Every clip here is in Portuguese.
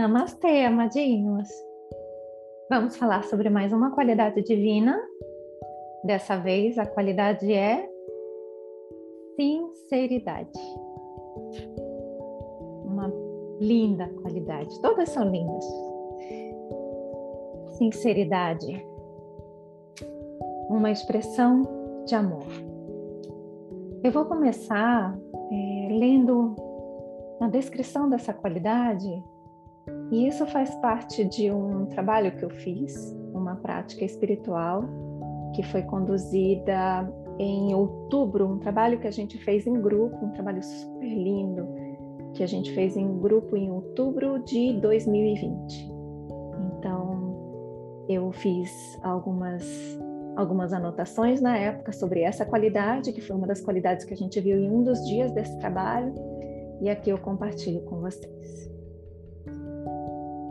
Namastê, amadinhos! Vamos falar sobre mais uma qualidade divina. Dessa vez a qualidade é sinceridade. Uma linda qualidade, todas são lindas. Sinceridade, uma expressão de amor. Eu vou começar é, lendo a descrição dessa qualidade e isso faz parte de um trabalho que eu fiz, uma prática espiritual que foi conduzida em outubro, um trabalho que a gente fez em grupo, um trabalho super lindo que a gente fez em grupo em outubro de 2020. Então, eu fiz algumas algumas anotações na época sobre essa qualidade, que foi uma das qualidades que a gente viu em um dos dias desse trabalho, e aqui eu compartilho com vocês.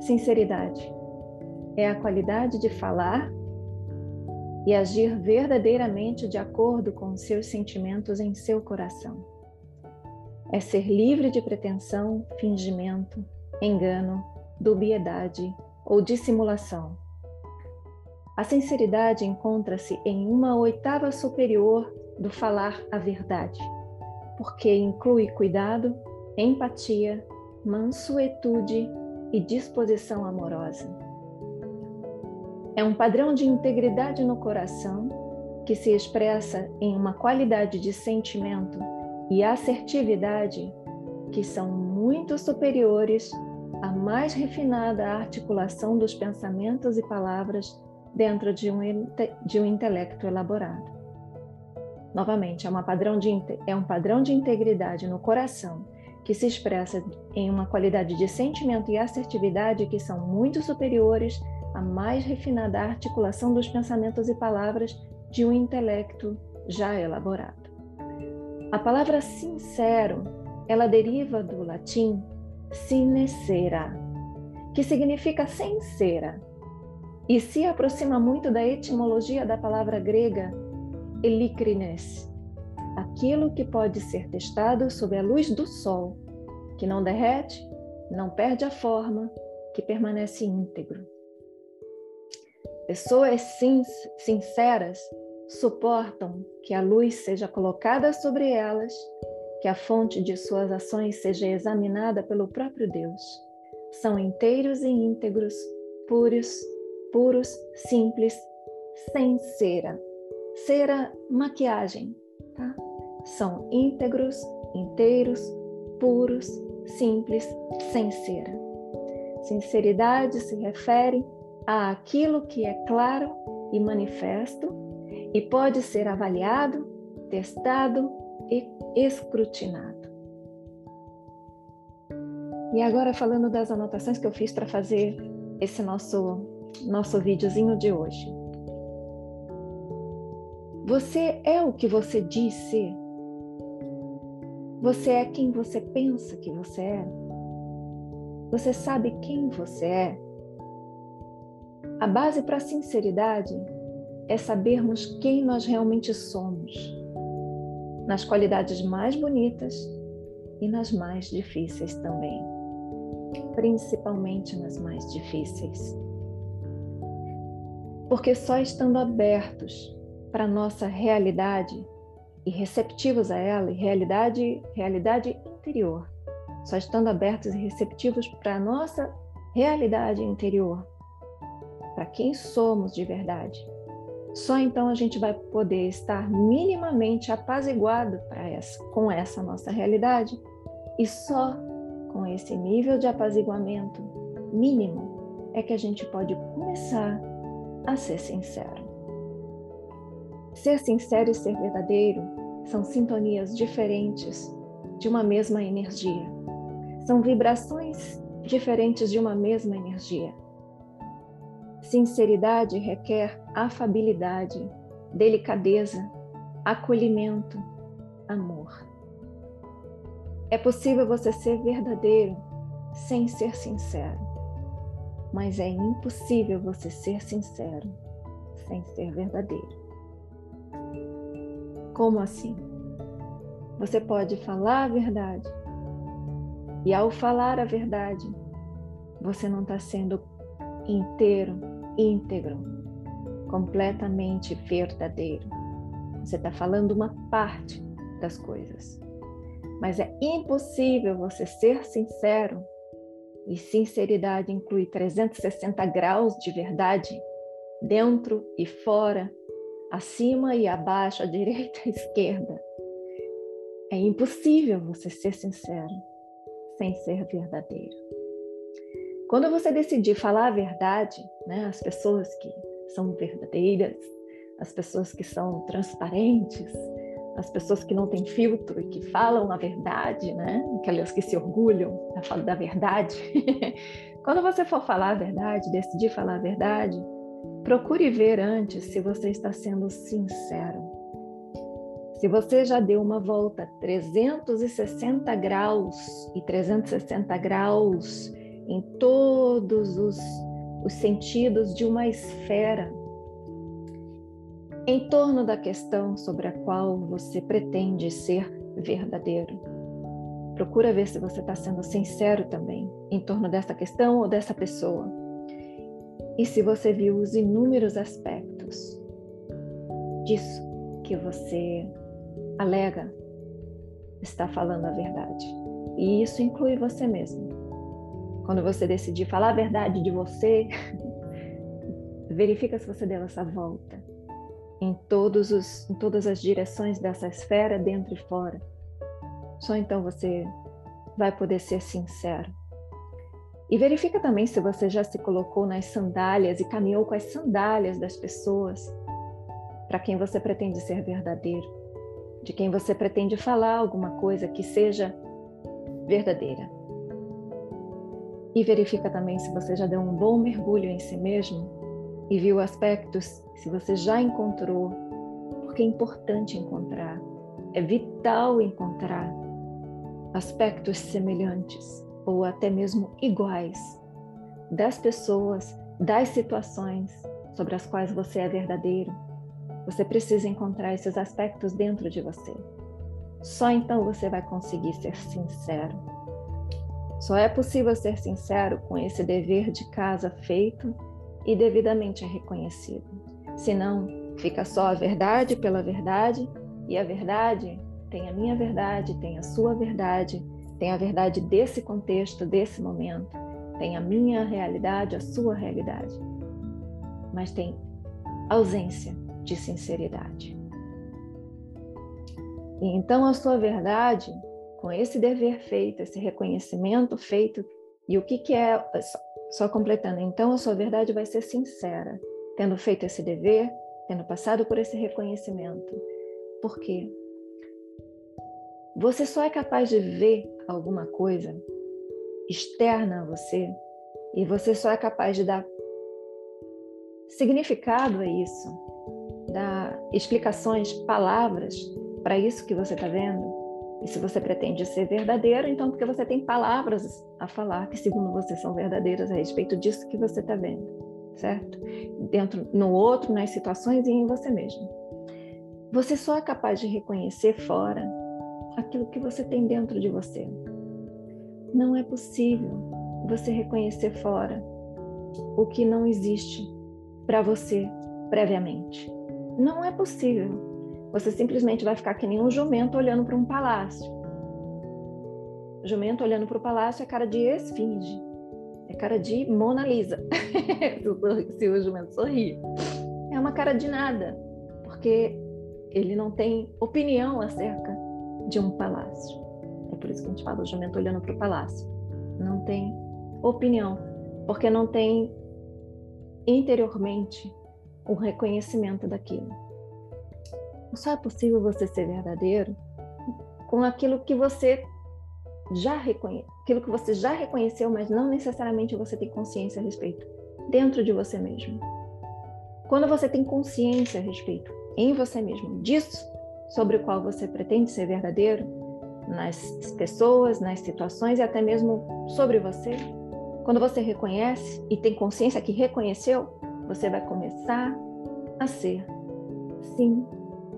Sinceridade é a qualidade de falar e agir verdadeiramente de acordo com os seus sentimentos em seu coração. É ser livre de pretensão, fingimento, engano, dubiedade ou dissimulação. A sinceridade encontra-se em uma oitava superior do falar a verdade, porque inclui cuidado, empatia, mansuetude e disposição amorosa. É um padrão de integridade no coração que se expressa em uma qualidade de sentimento e assertividade que são muito superiores à mais refinada articulação dos pensamentos e palavras dentro de um, de um intelecto elaborado. Novamente, é, padrão de, é um padrão de integridade no coração que se expressa em uma qualidade de sentimento e assertividade que são muito superiores à mais refinada articulação dos pensamentos e palavras de um intelecto já elaborado. A palavra sincero, ela deriva do latim sinecera, que significa sincera, e se aproxima muito da etimologia da palavra grega elikrines, aquilo que pode ser testado sob a luz do sol, que não derrete, não perde a forma, que permanece íntegro. Pessoas sinceras suportam que a luz seja colocada sobre elas, que a fonte de suas ações seja examinada pelo próprio Deus. São inteiros e íntegros, puros, puros, simples, sem cera. Cera, maquiagem? São íntegros, inteiros, puros, simples, sem cera. Sinceridade se refere a aquilo que é claro e manifesto e pode ser avaliado, testado e escrutinado. E agora falando das anotações que eu fiz para fazer esse nosso nosso videozinho de hoje. Você é o que você disse você é quem você pensa que você é? Você sabe quem você é? A base para a sinceridade é sabermos quem nós realmente somos, nas qualidades mais bonitas e nas mais difíceis também, principalmente nas mais difíceis. Porque só estando abertos para a nossa realidade e receptivos a ela, e realidade, realidade interior, só estando abertos e receptivos para a nossa realidade interior, para quem somos de verdade. Só então a gente vai poder estar minimamente apaziguado essa, com essa nossa realidade, e só com esse nível de apaziguamento mínimo é que a gente pode começar a ser sincero. Ser sincero e ser verdadeiro são sintonias diferentes de uma mesma energia. São vibrações diferentes de uma mesma energia. Sinceridade requer afabilidade, delicadeza, acolhimento, amor. É possível você ser verdadeiro sem ser sincero, mas é impossível você ser sincero sem ser verdadeiro. Como assim? Você pode falar a verdade, e ao falar a verdade, você não está sendo inteiro, íntegro, completamente verdadeiro. Você está falando uma parte das coisas. Mas é impossível você ser sincero, e sinceridade inclui 360 graus de verdade, dentro e fora, acima e abaixo, à direita e à esquerda. É impossível você ser sincero sem ser verdadeiro. Quando você decidir falar a verdade, né, as pessoas que são verdadeiras, as pessoas que são transparentes, as pessoas que não têm filtro e que falam a verdade, né? Aquelas que se orgulham da, da verdade. Quando você for falar a verdade, decidir falar a verdade, procure ver antes se você está sendo sincero. Se você já deu uma volta 360 graus e 360 graus em todos os, os sentidos de uma esfera, em torno da questão sobre a qual você pretende ser verdadeiro. Procura ver se você está sendo sincero também em torno dessa questão ou dessa pessoa. E se você viu os inúmeros aspectos disso que você alega está falando a verdade. E isso inclui você mesmo. Quando você decidir falar a verdade de você, verifica se você deu essa volta em, todos os, em todas as direções dessa esfera, dentro e fora. Só então você vai poder ser sincero. E verifica também se você já se colocou nas sandálias e caminhou com as sandálias das pessoas para quem você pretende ser verdadeiro, de quem você pretende falar alguma coisa que seja verdadeira. E verifica também se você já deu um bom mergulho em si mesmo e viu aspectos se você já encontrou, porque é importante encontrar, é vital encontrar aspectos semelhantes ou até mesmo iguais das pessoas, das situações sobre as quais você é verdadeiro. Você precisa encontrar esses aspectos dentro de você. Só então você vai conseguir ser sincero. Só é possível ser sincero com esse dever de casa feito e devidamente reconhecido. Senão, fica só a verdade pela verdade, e a verdade tem a minha verdade, tem a sua verdade, tem a verdade desse contexto, desse momento, tem a minha realidade, a sua realidade. Mas tem ausência de sinceridade. E então a sua verdade, com esse dever feito, esse reconhecimento feito, e o que, que é, só completando, então a sua verdade vai ser sincera, tendo feito esse dever, tendo passado por esse reconhecimento. Por quê? Você só é capaz de ver alguma coisa externa a você e você só é capaz de dar significado a isso, dar explicações, palavras para isso que você está vendo e se você pretende ser verdadeiro, então porque você tem palavras a falar que, segundo você, são verdadeiras a respeito disso que você está vendo, certo? Dentro, no outro, nas situações e em você mesmo. Você só é capaz de reconhecer fora aquilo que você tem dentro de você. Não é possível você reconhecer fora o que não existe para você previamente. Não é possível. Você simplesmente vai ficar que nem um jumento olhando para um palácio. O jumento olhando para o palácio é cara de esfinge, é cara de Mona Lisa, se o jumento sorrir. É uma cara de nada, porque ele não tem opinião acerca de um palácio. É por isso que a gente fala o jumento olhando para o palácio. Não tem opinião, porque não tem interiormente o reconhecimento daquilo. Só é possível você ser verdadeiro com aquilo que você já reconhe... aquilo que você já reconheceu, mas não necessariamente você tem consciência a respeito dentro de você mesmo. Quando você tem consciência a respeito em você mesmo disso sobre o qual você pretende ser verdadeiro nas pessoas, nas situações e até mesmo sobre você, quando você reconhece e tem consciência que reconheceu, você vai começar a ser sim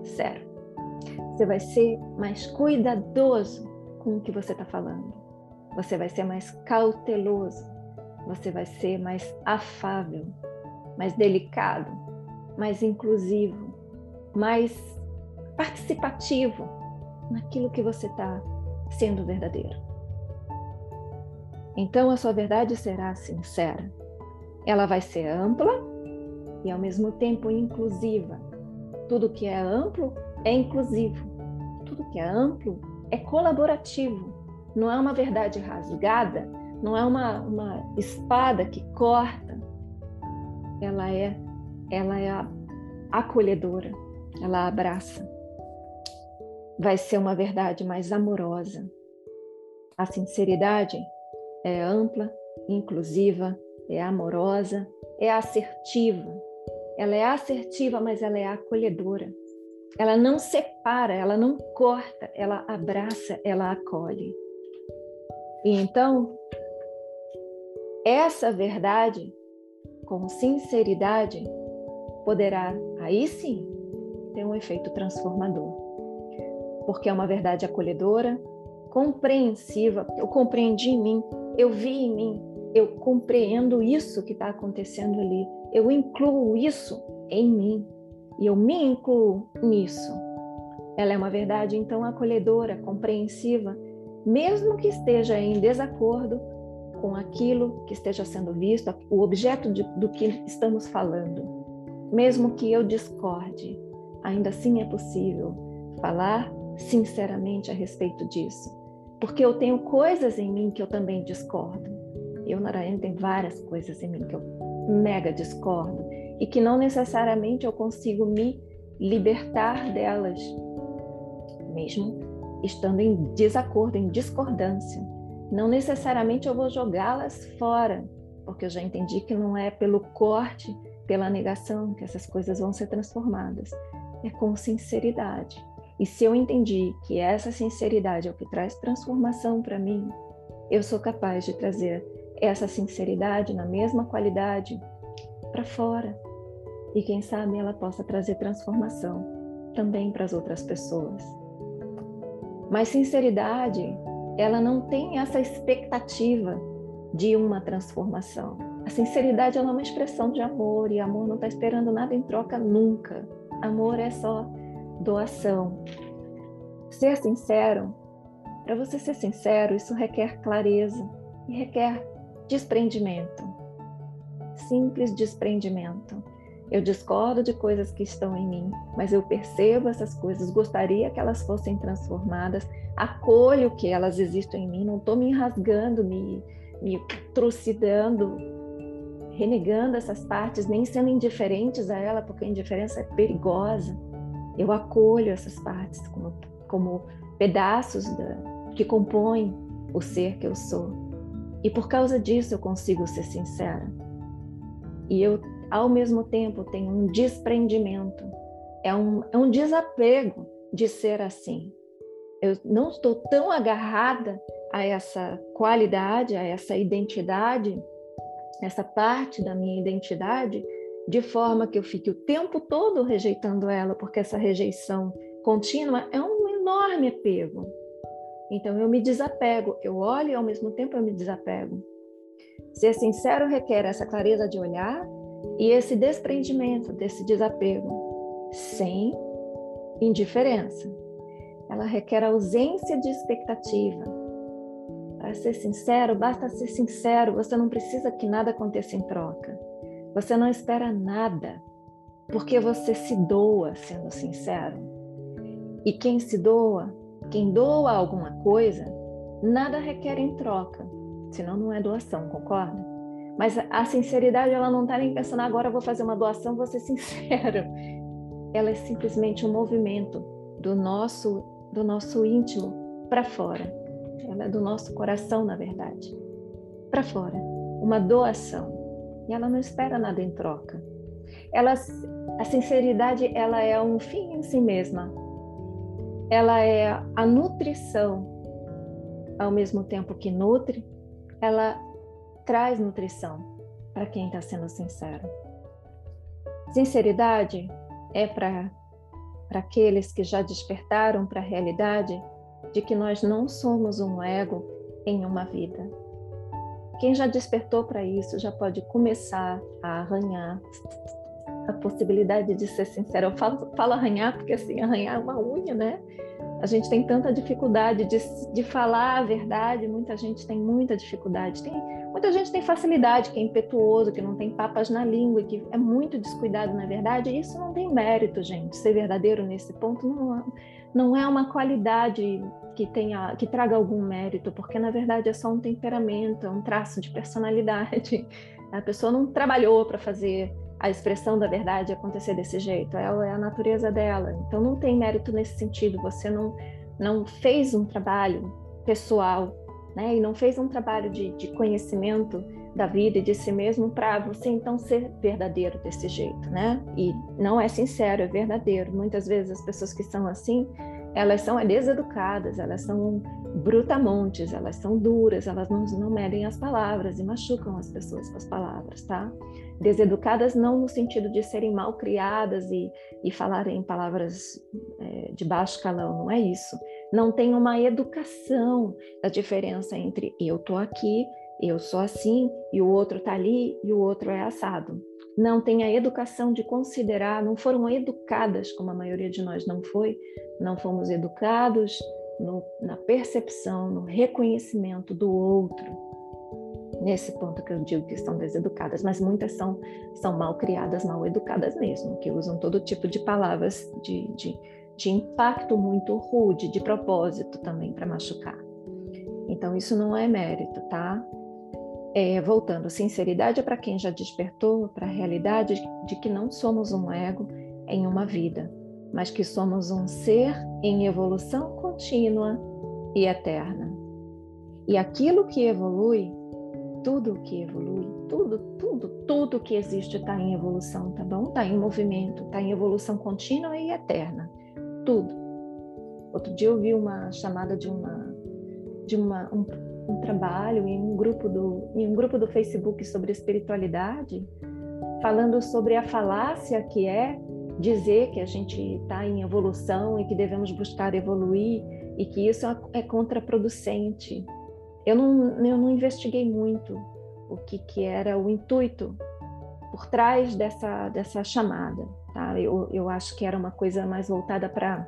Zero. Você vai ser mais cuidadoso com o que você está falando. Você vai ser mais cauteloso. você vai ser mais afável, mais delicado, mais inclusivo, mais participativo naquilo que você está sendo verdadeiro. Então a sua verdade será sincera. Ela vai ser ampla e ao mesmo tempo inclusiva. Tudo que é amplo é inclusivo. Tudo que é amplo é colaborativo. Não é uma verdade rasgada, não é uma, uma espada que corta. Ela é, ela é acolhedora, ela abraça. Vai ser uma verdade mais amorosa. A sinceridade é ampla, inclusiva, é amorosa, é assertiva. Ela é assertiva, mas ela é acolhedora. Ela não separa, ela não corta, ela abraça, ela acolhe. E então, essa verdade, com sinceridade, poderá, aí sim, ter um efeito transformador. Porque é uma verdade acolhedora, compreensiva, eu compreendi em mim, eu vi em mim, eu compreendo isso que está acontecendo ali, eu incluo isso em mim e eu me incluo nisso. Ela é uma verdade então acolhedora, compreensiva, mesmo que esteja em desacordo com aquilo que esteja sendo visto, o objeto de, do que estamos falando. Mesmo que eu discorde, ainda assim é possível falar sinceramente a respeito disso, porque eu tenho coisas em mim que eu também discordo. Eu, Narayana, tem várias coisas em mim que eu mega discordo e que não necessariamente eu consigo me libertar delas, mesmo estando em desacordo, em discordância. Não necessariamente eu vou jogá-las fora, porque eu já entendi que não é pelo corte, pela negação que essas coisas vão ser transformadas. É com sinceridade. E se eu entendi que essa sinceridade é o que traz transformação para mim, eu sou capaz de trazer essa sinceridade na mesma qualidade para fora. E quem sabe ela possa trazer transformação também para as outras pessoas. Mas sinceridade, ela não tem essa expectativa de uma transformação. A sinceridade é uma expressão de amor e amor não está esperando nada em troca nunca. Amor é só doação. Ser sincero, para você ser sincero, isso requer clareza e requer desprendimento. Simples desprendimento. Eu discordo de coisas que estão em mim, mas eu percebo essas coisas, gostaria que elas fossem transformadas, acolho que elas existem em mim, não estou me rasgando, me, me trucidando, renegando essas partes, nem sendo indiferentes a ela, porque a indiferença é perigosa. Eu acolho essas partes como, como pedaços da, que compõem o ser que eu sou. E por causa disso eu consigo ser sincera. E eu, ao mesmo tempo, tenho um desprendimento, é um, é um desapego de ser assim. Eu não estou tão agarrada a essa qualidade, a essa identidade, essa parte da minha identidade, de forma que eu fique o tempo todo rejeitando ela, porque essa rejeição contínua é um enorme apego. Então eu me desapego, eu olho e ao mesmo tempo eu me desapego. Ser sincero requer essa clareza de olhar e esse desprendimento desse desapego, sem indiferença. Ela requer ausência de expectativa. Para ser sincero, basta ser sincero, você não precisa que nada aconteça em troca. Você não espera nada, porque você se doa sendo sincero. E quem se doa quem doa alguma coisa, nada requer em troca, senão não é doação, concorda? Mas a sinceridade, ela não está nem pensando, agora vou fazer uma doação, vou ser sincero. Ela é simplesmente um movimento do nosso, do nosso íntimo para fora. Ela é do nosso coração, na verdade, para fora. Uma doação. E ela não espera nada em troca. Ela, a sinceridade, ela é um fim em si mesma ela é a nutrição, ao mesmo tempo que nutre, ela traz nutrição para quem está sendo sincero. Sinceridade é para aqueles que já despertaram para a realidade de que nós não somos um ego em uma vida, quem já despertou para isso já pode começar a arranhar a possibilidade de ser sincero. Eu falo, falo arranhar porque assim, arranhar é uma unha, né? A gente tem tanta dificuldade de, de falar a verdade, muita gente tem muita dificuldade. Tem, muita gente tem facilidade, que é impetuoso, que não tem papas na língua, que é muito descuidado na verdade. E isso não tem mérito, gente. Ser verdadeiro nesse ponto não, não é uma qualidade que tenha que traga algum mérito, porque na verdade é só um temperamento, é um traço de personalidade. A pessoa não trabalhou para fazer a expressão da verdade acontecer desse jeito, é, é a natureza dela. Então não tem mérito nesse sentido, você não, não fez um trabalho pessoal, né? E não fez um trabalho de, de conhecimento da vida e de si mesmo para você então ser verdadeiro desse jeito, né? E não é sincero, é verdadeiro. Muitas vezes as pessoas que são assim, elas são deseducadas, elas são brutamontes, elas são duras, elas não, não medem as palavras e machucam as pessoas com as palavras, tá? Deseducadas não no sentido de serem mal criadas e, e falarem palavras é, de baixo calão, não é isso. Não tem uma educação da diferença entre eu tô aqui, eu sou assim e o outro tá ali e o outro é assado. Não tem a educação de considerar, não foram educadas como a maioria de nós não foi, não fomos educados no, na percepção, no reconhecimento do outro. Nesse ponto que eu digo que estão deseducadas, mas muitas são, são mal criadas, mal educadas mesmo, que usam todo tipo de palavras de, de, de impacto muito rude, de propósito também para machucar. Então, isso não é mérito, tá? É, voltando, sinceridade é para quem já despertou para a realidade de que não somos um ego em uma vida, mas que somos um ser em evolução contínua e eterna. E aquilo que evolui, tudo que evolui, tudo, tudo, tudo que existe está em evolução, tá bom? Está em movimento, está em evolução contínua e eterna. Tudo. Outro dia eu vi uma chamada de uma de uma, um, um trabalho em um grupo do em um grupo do Facebook sobre espiritualidade, falando sobre a falácia que é dizer que a gente está em evolução e que devemos buscar evoluir e que isso é contraproducente. Eu não, eu não investiguei muito o que, que era o intuito por trás dessa, dessa chamada. Tá? Eu, eu acho que era uma coisa mais voltada para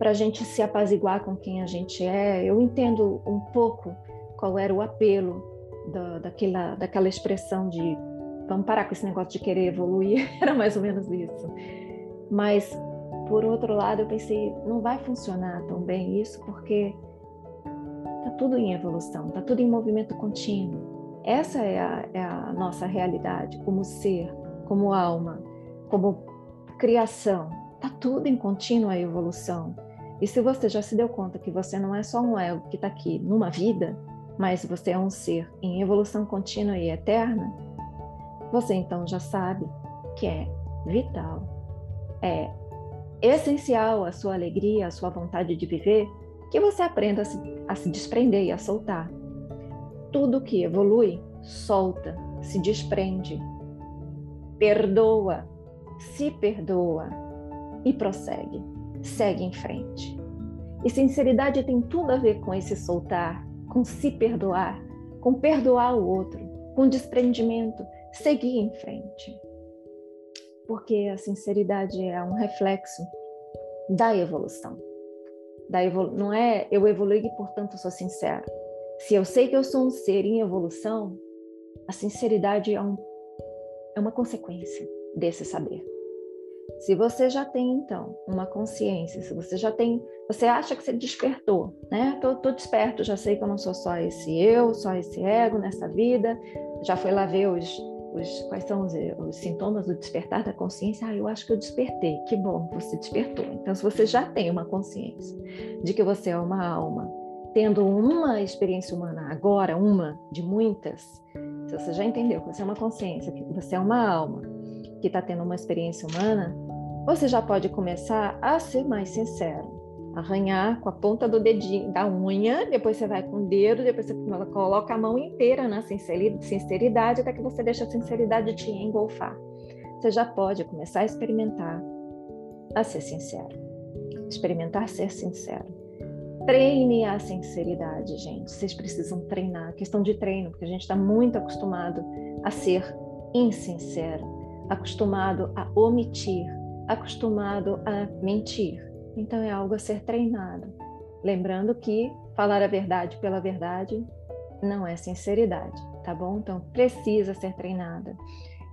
para a gente se apaziguar com quem a gente é. Eu entendo um pouco qual era o apelo da, daquela, daquela expressão de vamos parar com esse negócio de querer evoluir, era mais ou menos isso. Mas, por outro lado, eu pensei, não vai funcionar tão bem isso, porque está tudo em evolução, está tudo em movimento contínuo. Essa é a, é a nossa realidade como ser, como alma, como criação. Está tudo em contínua evolução. E se você já se deu conta que você não é só um ego que está aqui numa vida, mas você é um ser em evolução contínua e eterna, você então já sabe que é vital, é essencial a sua alegria, a sua vontade de viver, que você aprenda a se, a se desprender e a soltar. Tudo que evolui, solta, se desprende, perdoa, se perdoa e prossegue, segue em frente. E sinceridade tem tudo a ver com esse soltar, com se perdoar, com perdoar o outro, com desprendimento, seguir em frente. Porque a sinceridade é um reflexo da evolução. Da evolu não é eu evoluí e, portanto, sou sincero. Se eu sei que eu sou um ser em evolução, a sinceridade é, um, é uma consequência desse saber. Se você já tem, então, uma consciência, se você já tem, você acha que você despertou, né? Tô, tô desperto, já sei que eu não sou só esse eu, só esse ego nessa vida, já foi lá ver os, os, quais são os, os, sintomas do despertar da consciência? Ah, eu acho que eu despertei. Que bom, você despertou. Então, se você já tem uma consciência de que você é uma alma, tendo uma experiência humana agora, uma de muitas, se você já entendeu que você é uma consciência, que você é uma alma que está tendo uma experiência humana, você já pode começar a ser mais sincero arranhar com a ponta do dedinho, da unha, depois você vai com o dedo, depois você coloca a mão inteira na sinceridade, até que você deixa a sinceridade te engolfar. Você já pode começar a experimentar a ser sincero. Experimentar ser sincero. Treine a sinceridade, gente. Vocês precisam treinar. Questão de treino, porque a gente está muito acostumado a ser insincero, acostumado a omitir, acostumado a mentir. Então é algo a ser treinado. Lembrando que falar a verdade pela verdade não é sinceridade, tá bom? Então precisa ser treinada.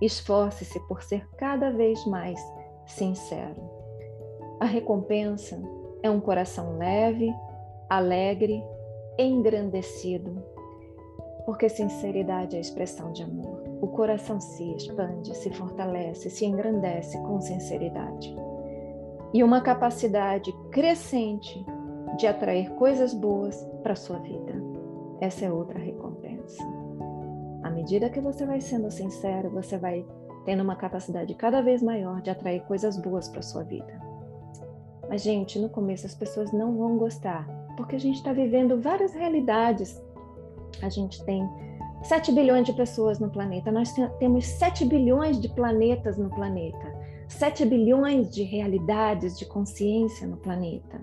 Esforce-se por ser cada vez mais sincero. A recompensa é um coração leve, alegre, engrandecido, porque sinceridade é a expressão de amor. O coração se expande, se fortalece, se engrandece com sinceridade. E uma capacidade crescente de atrair coisas boas para sua vida. Essa é outra recompensa. À medida que você vai sendo sincero, você vai tendo uma capacidade cada vez maior de atrair coisas boas para sua vida. Mas, gente, no começo as pessoas não vão gostar, porque a gente está vivendo várias realidades. A gente tem 7 bilhões de pessoas no planeta, nós temos 7 bilhões de planetas no planeta, 7 bilhões de realidades de consciência no planeta.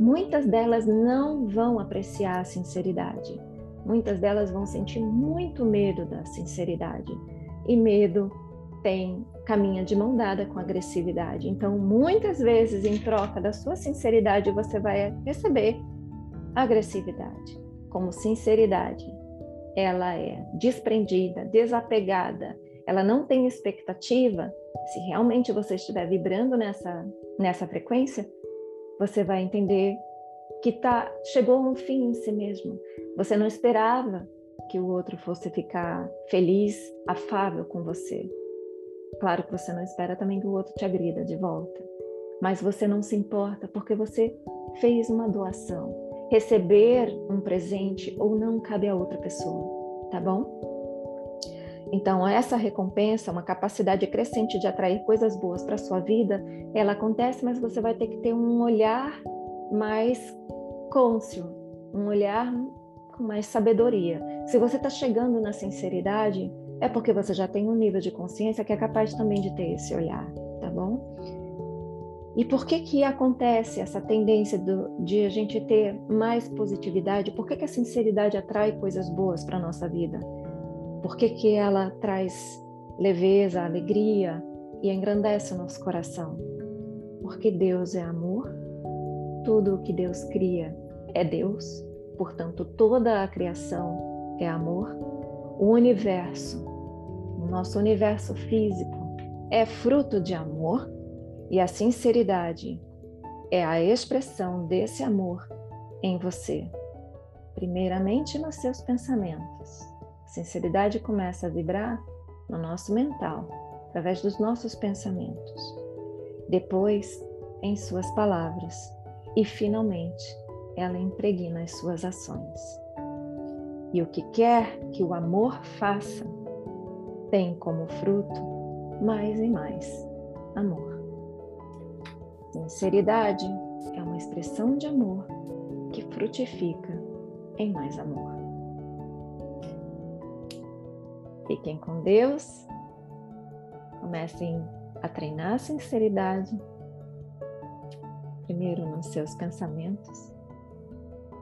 Muitas delas não vão apreciar a sinceridade. Muitas delas vão sentir muito medo da sinceridade. E medo tem caminha de mão dada com agressividade. Então, muitas vezes, em troca da sua sinceridade, você vai receber agressividade. Como sinceridade, ela é desprendida, desapegada, ela não tem expectativa. Se realmente você estiver vibrando nessa nessa frequência, você vai entender que tá chegou a um fim em si mesmo. Você não esperava que o outro fosse ficar feliz, afável com você. Claro que você não espera também que o outro te agrida de volta, mas você não se importa porque você fez uma doação. Receber um presente ou não cabe a outra pessoa, tá bom? Então, essa recompensa, uma capacidade crescente de atrair coisas boas para sua vida, ela acontece, mas você vai ter que ter um olhar mais cônscio, um olhar com mais sabedoria. Se você está chegando na sinceridade, é porque você já tem um nível de consciência que é capaz também de ter esse olhar, tá bom? E por que que acontece essa tendência do, de a gente ter mais positividade? Por que, que a sinceridade atrai coisas boas para nossa vida? Por que, que ela traz leveza, alegria e engrandece o nosso coração? Porque Deus é amor, tudo o que Deus cria é Deus, portanto, toda a criação é amor. O universo nosso universo físico é fruto de amor e a sinceridade é a expressão desse amor em você. Primeiramente nos seus pensamentos. A sinceridade começa a vibrar no nosso mental, através dos nossos pensamentos. Depois, em suas palavras. E, finalmente, ela impregna as suas ações. E o que quer que o amor faça, tem como fruto mais e mais amor. Sinceridade é uma expressão de amor que frutifica em mais amor. Fiquem com Deus, comecem a treinar a sinceridade, primeiro nos seus pensamentos,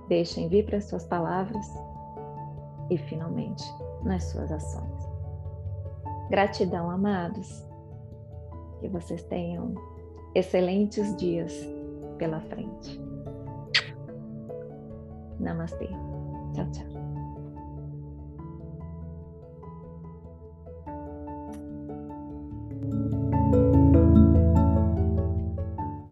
deixem vir para as suas palavras e, finalmente, nas suas ações. Gratidão, amados. Que vocês tenham excelentes dias pela frente. Namastê. Tchau, tchau.